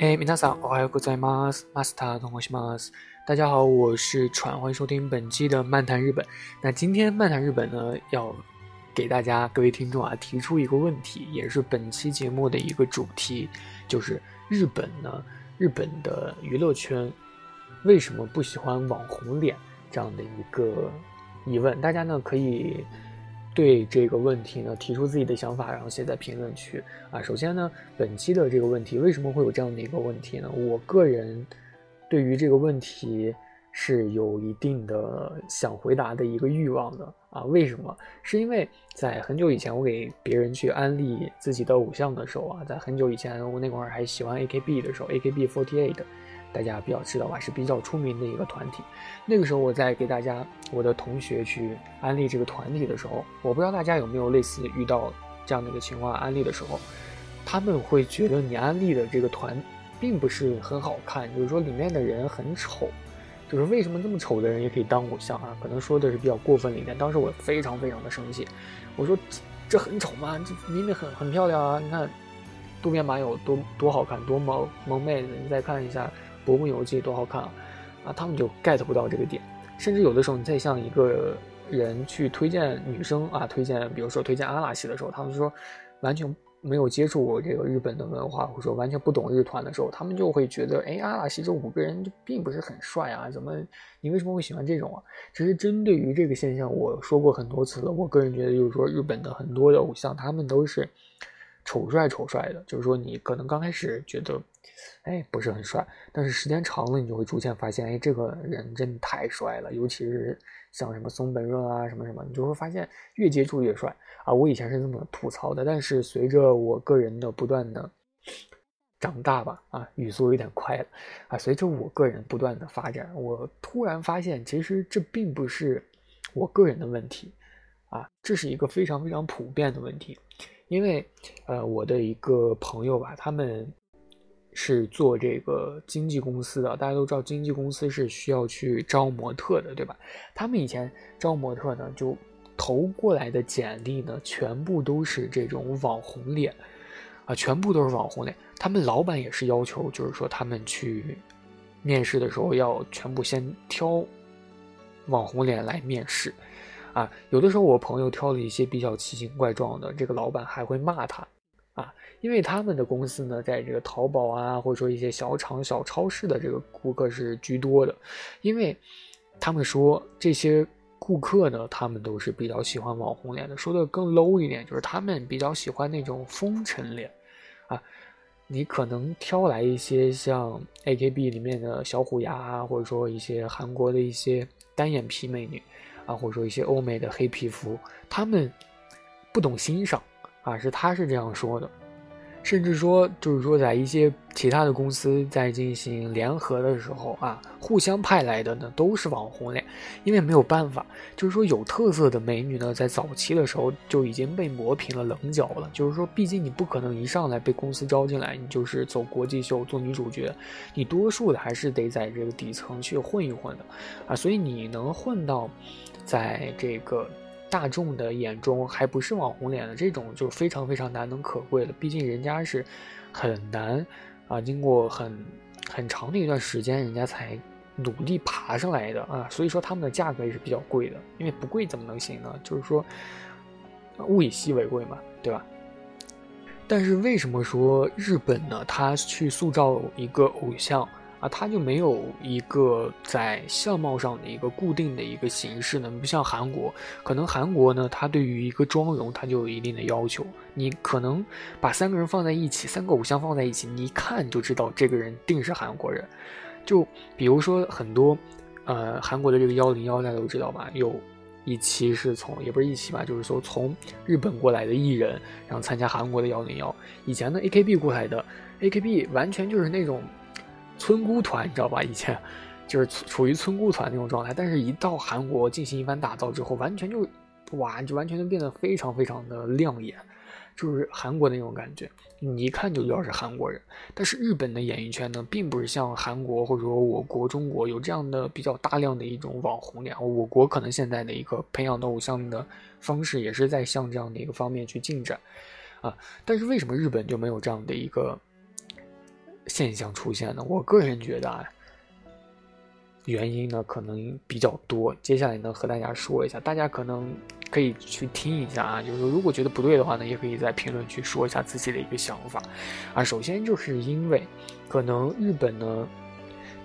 哎，皆さん、おはようございます。マスターと申します。大家好，我是川，欢迎收听本期的漫谈日本。那今天漫谈日本呢，要给大家各位听众啊提出一个问题，也是本期节目的一个主题，就是日本呢，日本的娱乐圈为什么不喜欢网红脸这样的一个疑问。大家呢可以。 对这个问题呢，提出自己的想法，然后写在评论区啊。首先呢，本期的这个问题为什么会有这样的一个问题呢？我个人对于这个问题是有一定的想回答的一个欲望的啊。为什么？是因为在很久以前，我给别人去安利自己的偶像的时候啊，在很久以前，我那会儿还喜欢 AKB 的时候，A K B forty eight。大家比较知道吧，是比较出名的一个团体。那个时候我在给大家我的同学去安利这个团体的时候，我不知道大家有没有类似遇到这样的一个情况，安利的时候，他们会觉得你安利的这个团并不是很好看，就是说里面的人很丑，就是为什么这么丑的人也可以当偶像啊？可能说的是比较过分了一点。当时我非常非常的生气，我说这很丑吗？这明明很很漂亮啊！你看渡边麻友多多好看，多萌萌妹子，你再看一下。《博物游记》多好看啊！啊，他们就 get 不到这个点，甚至有的时候你再向一个人去推荐女生啊，推荐，比如说推荐阿拉西的时候，他们说完全没有接触过这个日本的文化，或者说完全不懂日团的时候，他们就会觉得，哎，阿拉西这五个人就并不是很帅啊，怎么你为什么会喜欢这种啊？其实针对于这个现象，我说过很多次了，我个人觉得就是说日本的很多的偶像，他们都是丑帅丑帅的，就是说你可能刚开始觉得。哎，不是很帅，但是时间长了，你就会逐渐发现，哎，这个人真的太帅了。尤其是像什么松本润啊，什么什么，你就会发现越接触越帅啊。我以前是这么吐槽的，但是随着我个人的不断的长大吧，啊，语速有点快了啊。随着我个人不断的发展，我突然发现，其实这并不是我个人的问题啊，这是一个非常非常普遍的问题。因为呃，我的一个朋友吧，他们。是做这个经纪公司的，大家都知道经纪公司是需要去招模特的，对吧？他们以前招模特呢，就投过来的简历呢，全部都是这种网红脸，啊，全部都是网红脸。他们老板也是要求，就是说他们去面试的时候要全部先挑网红脸来面试，啊，有的时候我朋友挑了一些比较奇形怪状的，这个老板还会骂他。啊因为他们的公司呢，在这个淘宝啊，或者说一些小厂、小超市的这个顾客是居多的，因为他们说这些顾客呢，他们都是比较喜欢网红脸的。说的更 low 一点，就是他们比较喜欢那种风尘脸啊。你可能挑来一些像 AKB 里面的小虎牙啊，或者说一些韩国的一些单眼皮美女啊，或者说一些欧美的黑皮肤，他们不懂欣赏啊，是他是这样说的。甚至说，就是说，在一些其他的公司在进行联合的时候啊，互相派来的呢都是网红脸，因为没有办法，就是说有特色的美女呢，在早期的时候就已经被磨平了棱角了。就是说，毕竟你不可能一上来被公司招进来，你就是走国际秀做女主角，你多数的还是得在这个底层去混一混的啊。所以你能混到，在这个。大众的眼中还不是网红脸的这种就非常非常难能可贵了，毕竟人家是很难啊，经过很很长的一段时间，人家才努力爬上来的啊，所以说他们的价格也是比较贵的，因为不贵怎么能行呢？就是说物以稀为贵嘛，对吧？但是为什么说日本呢？他去塑造一个偶像？啊，他就没有一个在相貌上的一个固定的一个形式呢，不像韩国，可能韩国呢，他对于一个妆容，他就有一定的要求。你可能把三个人放在一起，三个偶像放在一起，你一看就知道这个人定是韩国人。就比如说很多，呃，韩国的这个幺零幺，大家都知道吧？有一期是从，也不是一期吧，就是说从日本过来的艺人，然后参加韩国的幺零幺。以前呢，AKB 过来的。AKB 完全就是那种村姑团，你知道吧？以前就是处于村姑团那种状态，但是一到韩国进行一番打造之后，完全就哇，就完全就变得非常非常的亮眼。就是韩国的那种感觉，你一看就知道是韩国人。但是日本的演艺圈呢，并不是像韩国或者说我国中国有这样的比较大量的一种网红脸。我国可能现在的一个培养的偶像的方式，也是在向这样的一个方面去进展啊。但是为什么日本就没有这样的一个现象出现呢？我个人觉得啊。原因呢，可能比较多。接下来呢，和大家说一下，大家可能可以去听一下啊。就是说，如果觉得不对的话呢，也可以在评论区说一下自己的一个想法啊。首先就是因为，可能日本呢，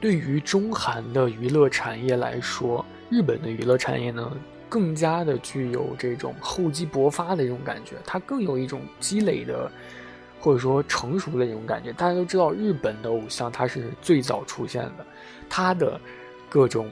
对于中韩的娱乐产业来说，日本的娱乐产业呢，更加的具有这种厚积薄发的这种感觉，它更有一种积累的，或者说成熟的这种感觉。大家都知道，日本的偶像它是最早出现的，它的。各种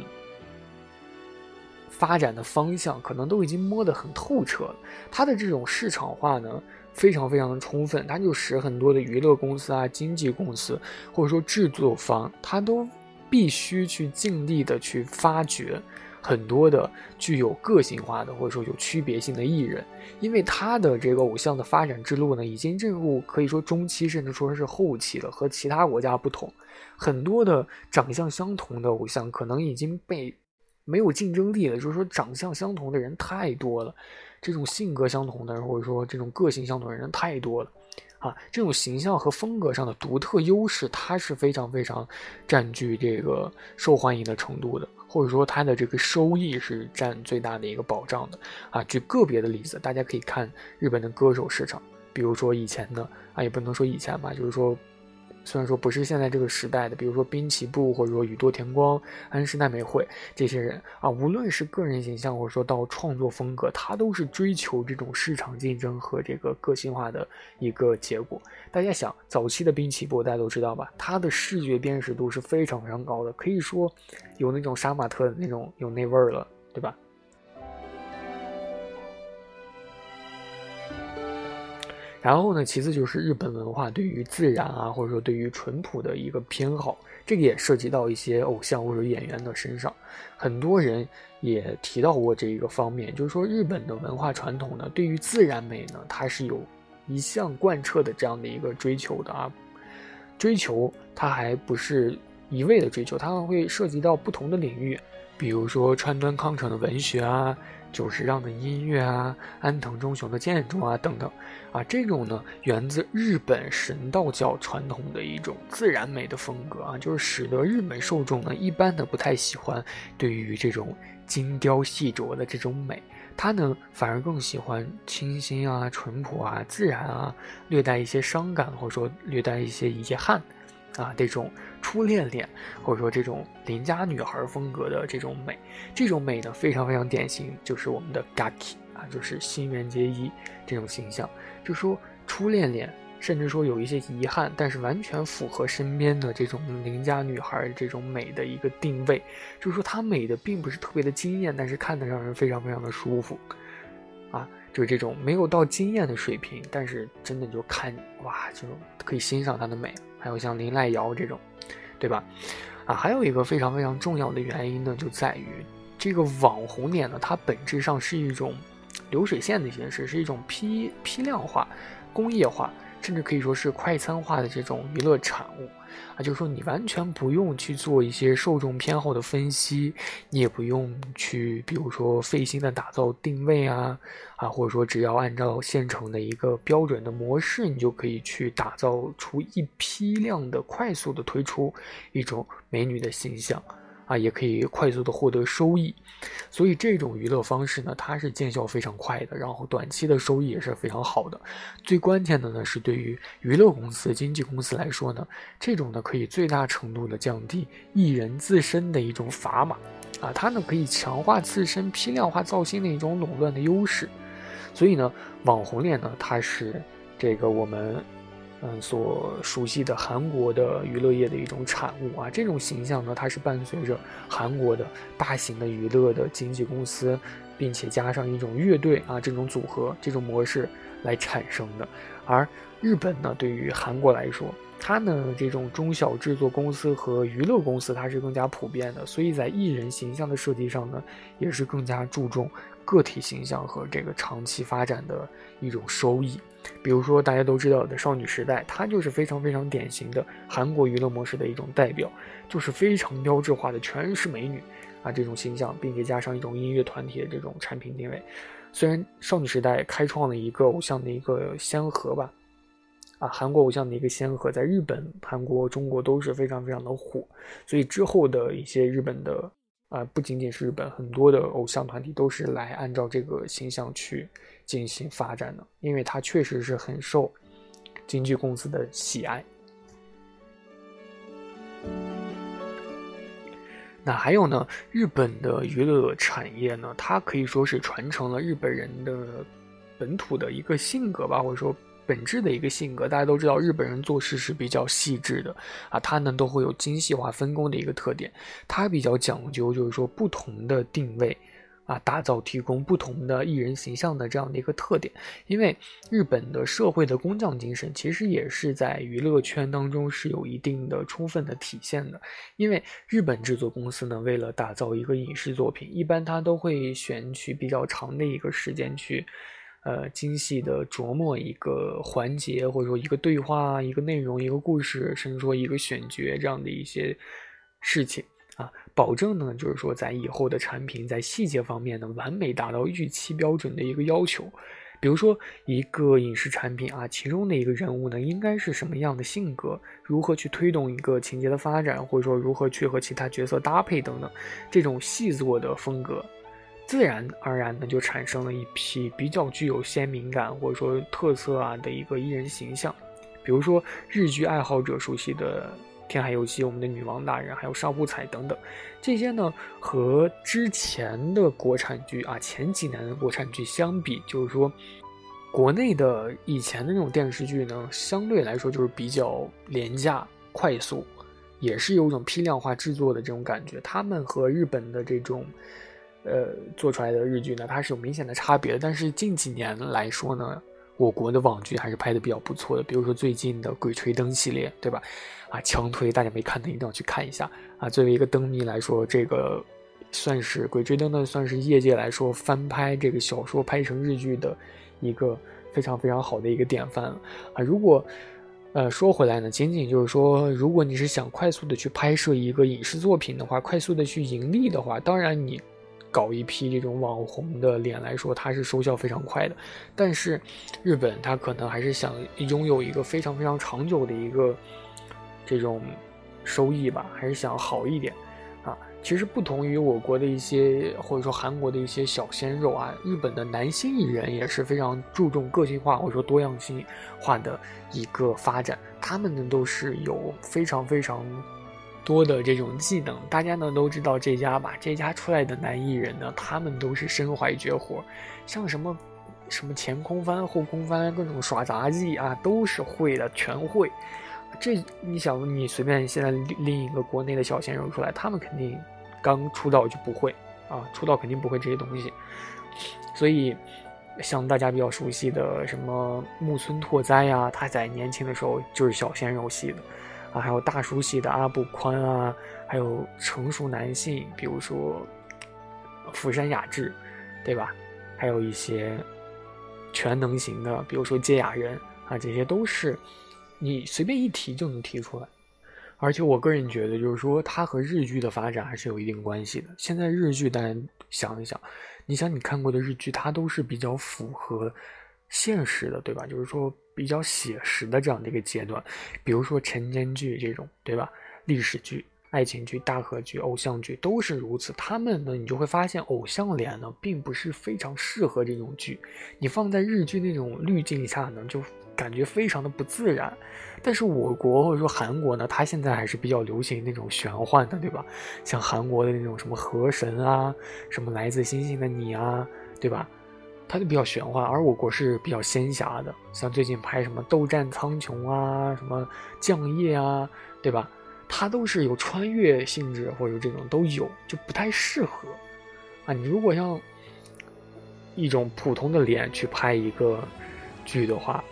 发展的方向可能都已经摸得很透彻了，它的这种市场化呢非常非常的充分，它就使很多的娱乐公司啊、经纪公司或者说制作方，它都必须去尽力的去发掘很多的具有个性化的或者说有区别性的艺人，因为他的这个偶像的发展之路呢已经进入可以说中期甚至说是后期了，和其他国家不同。很多的长相相同的偶像可能已经被没有竞争力了，就是说长相相同的人太多了，这种性格相同的人或者说这种个性相同的人太多了，啊，这种形象和风格上的独特优势，它是非常非常占据这个受欢迎的程度的，或者说它的这个收益是占最大的一个保障的，啊，举个别的例子，大家可以看日本的歌手市场，比如说以前的啊，也不能说以前吧，就是说。虽然说不是现在这个时代的，比如说滨崎步或者说宇多田光、安室奈美惠这些人啊，无论是个人形象或者说到创作风格，他都是追求这种市场竞争和这个个性化的一个结果。大家想，早期的滨崎步大家都知道吧？他的视觉辨识度是非常非常高的，可以说有那种杀马特的那种有那味儿了，对吧？然后呢，其次就是日本文化对于自然啊，或者说对于淳朴的一个偏好，这个也涉及到一些偶像或者演员的身上。很多人也提到过这一个方面，就是说日本的文化传统呢，对于自然美呢，它是有一项贯彻的这样的一个追求的啊。追求它还不是一味的追求，它会涉及到不同的领域，比如说川端康成的文学啊。久石让的音乐啊，安藤忠雄的建筑啊，等等，啊，这种呢源自日本神道教传统的一种自然美的风格啊，就是使得日本受众呢一般的不太喜欢对于这种精雕细琢的这种美，他呢反而更喜欢清新啊、淳朴啊、自然啊，略带一些伤感或者说略带一些遗憾。啊，这种初恋脸，或者说这种邻家女孩风格的这种美，这种美呢非常非常典型，就是我们的 Gaki 啊，就是新垣结衣这种形象，就说初恋脸，甚至说有一些遗憾，但是完全符合身边的这种邻家女孩这种美的一个定位，就是说她美的并不是特别的惊艳，但是看得让人非常非常的舒服，就这种没有到惊艳的水平，但是真的就看哇，就可以欣赏它的美。还有像林濑遥这种，对吧？啊，还有一个非常非常重要的原因呢，就在于这个网红脸呢，它本质上是一种流水线的形式，是一种批批量化、工业化。甚至可以说是快餐化的这种娱乐产物，啊，就是说你完全不用去做一些受众偏好的分析，你也不用去，比如说费心的打造定位啊，啊，或者说只要按照现成的一个标准的模式，你就可以去打造出一批量的快速的推出一种美女的形象。啊，也可以快速的获得收益，所以这种娱乐方式呢，它是见效非常快的，然后短期的收益也是非常好的。最关键的呢，是对于娱乐公司、经纪公司来说呢，这种呢可以最大程度的降低艺人自身的一种砝码，啊，它呢可以强化自身批量化造星的一种垄断的优势。所以呢，网红脸呢，它是这个我们。嗯，所熟悉的韩国的娱乐业的一种产物啊，这种形象呢，它是伴随着韩国的大型的娱乐的经纪公司，并且加上一种乐队啊这种组合这种模式来产生的。而日本呢，对于韩国来说，它呢这种中小制作公司和娱乐公司它是更加普遍的，所以在艺人形象的设计上呢，也是更加注重个体形象和这个长期发展的一种收益。比如说大家都知道的少女时代，它就是非常非常典型的韩国娱乐模式的一种代表，就是非常标志化的全是美女啊这种形象，并且加上一种音乐团体的这种产品定位。虽然少女时代开创了一个偶像的一个先河吧。啊，韩国偶像的一个先河，在日本、韩国、中国都是非常非常的火，所以之后的一些日本的啊，不仅仅是日本，很多的偶像团体都是来按照这个形象去进行发展的，因为它确实是很受经纪公司的喜爱。那还有呢，日本的娱乐产业呢，它可以说是传承了日本人的本土的一个性格吧，或者说。本质的一个性格，大家都知道，日本人做事是比较细致的啊，他呢都会有精细化分工的一个特点，他比较讲究，就是说不同的定位啊，打造提供不同的艺人形象的这样的一个特点。因为日本的社会的工匠精神，其实也是在娱乐圈当中是有一定的充分的体现的。因为日本制作公司呢，为了打造一个影视作品，一般他都会选取比较长的一个时间去。呃，精细的琢磨一个环节，或者说一个对话、一个内容、一个故事，甚至说一个选角这样的一些事情，保证呢，就是说在以后的产品在细节方面呢，完美达到预期标准的一个要求。比如说一个影视产品啊，其中的一个人物呢，应该是什么样的性格，如何去推动一个情节的发展，或者说如何去和其他角色搭配等等，这种细作的风格。自然而然的就产生了一批比较具有鲜明感或者说特色啊的一个艺人形象，比如说日剧爱好者熟悉的天海佑希、我们的女王大人，还有上户彩等等，这些呢和之前的国产剧啊前几年的国产剧相比，就是说国内的以前的那种电视剧呢，相对来说就是比较廉价、快速，也是有一种批量化制作的这种感觉。他们和日本的这种。呃，做出来的日剧呢，它是有明显的差别的。但是近几年来说呢，我国的网剧还是拍的比较不错的。比如说最近的《鬼吹灯》系列，对吧？啊，强推大家没看的一定要去看一下啊！作为一个灯迷来说，这个算是《鬼吹灯》呢，算是业界来说翻拍这个小说拍成日剧的一个非常非常好的一个典范啊！如果呃说回来呢，仅仅就是说，如果你是想快速的去拍摄一个影视作品的话，快速的去盈利的话，当然你。搞一批这种网红的脸来说，它是收效非常快的。但是，日本它可能还是想拥有一个非常非常长久的一个这种收益吧，还是想好一点啊。其实不同于我国的一些或者说韩国的一些小鲜肉啊，日本的男性艺人也是非常注重个性化或者说多样性化的一个发展。他们呢都是有非常非常。多的这种技能，大家呢都知道这家吧？这家出来的男艺人呢，他们都是身怀绝活，像什么什么前空翻、后空翻，各种耍杂技啊，都是会的，全会。这你想，你随便现在另一个国内的小鲜肉出来，他们肯定刚出道就不会啊，出道肯定不会这些东西。所以，像大家比较熟悉的什么木村拓哉呀，他在年轻的时候就是小鲜肉系的。还有大叔系的阿部宽啊，还有成熟男性，比如说釜山雅治，对吧？还有一些全能型的，比如说芥雅人啊，这些都是你随便一提就能提出来。而且我个人觉得，就是说它和日剧的发展还是有一定关系的。现在日剧，大家想一想，你想你看过的日剧，它都是比较符合现实的，对吧？就是说。比较写实的这样的一个阶段，比如说晨间剧这种，对吧？历史剧、爱情剧、大河剧、偶像剧都是如此。他们呢，你就会发现偶像脸呢，并不是非常适合这种剧。你放在日剧那种滤镜下呢，就感觉非常的不自然。但是我国或者说韩国呢，它现在还是比较流行那种玄幻的，对吧？像韩国的那种什么河神啊，什么来自星星的你啊，对吧？它就比较玄幻，而我国是比较仙侠的，像最近拍什么《斗战苍穹》啊，什么《降夜》啊，对吧？它都是有穿越性质或者这种都有，就不太适合啊。你如果像一种普通的脸去拍一个剧的话，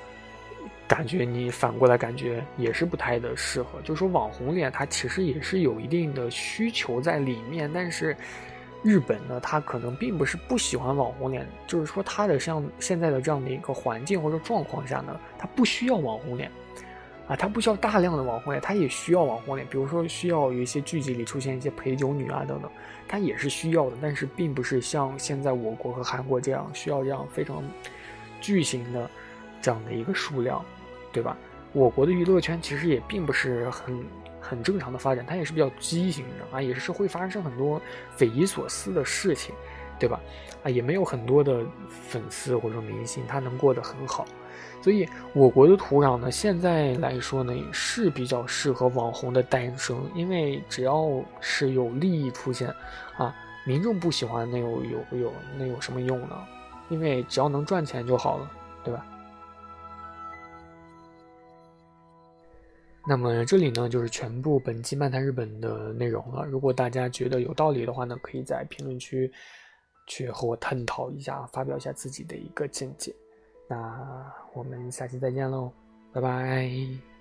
感觉你反过来感觉也是不太的适合。就是说网红脸它其实也是有一定的需求在里面，但是日本呢，它可能并不是不喜欢网红脸，就是说它的像现在的这样的一个环境或者状况下呢，它不需要网红脸。啊，它不需要大量的网红脸，它也需要网红脸。比如说，需要有一些剧集里出现一些陪酒女啊等等，它也是需要的。但是，并不是像现在我国和韩国这样需要这样非常巨型的这样的一个数量，对吧？我国的娱乐圈其实也并不是很很正常的发展，它也是比较畸形的啊，也是会发生很多匪夷所思的事情，对吧？啊，也没有很多的粉丝或者说明星，他能过得很好。所以，我国的土壤呢，现在来说呢，是比较适合网红的诞生。因为只要是有利益出现，啊，民众不喜欢，那有有有那有什么用呢？因为只要能赚钱就好了，对吧？那么这里呢，就是全部本期漫谈日本的内容了。如果大家觉得有道理的话呢，可以在评论区去和我探讨一下，发表一下自己的一个见解。那我们下期再见喽，拜拜。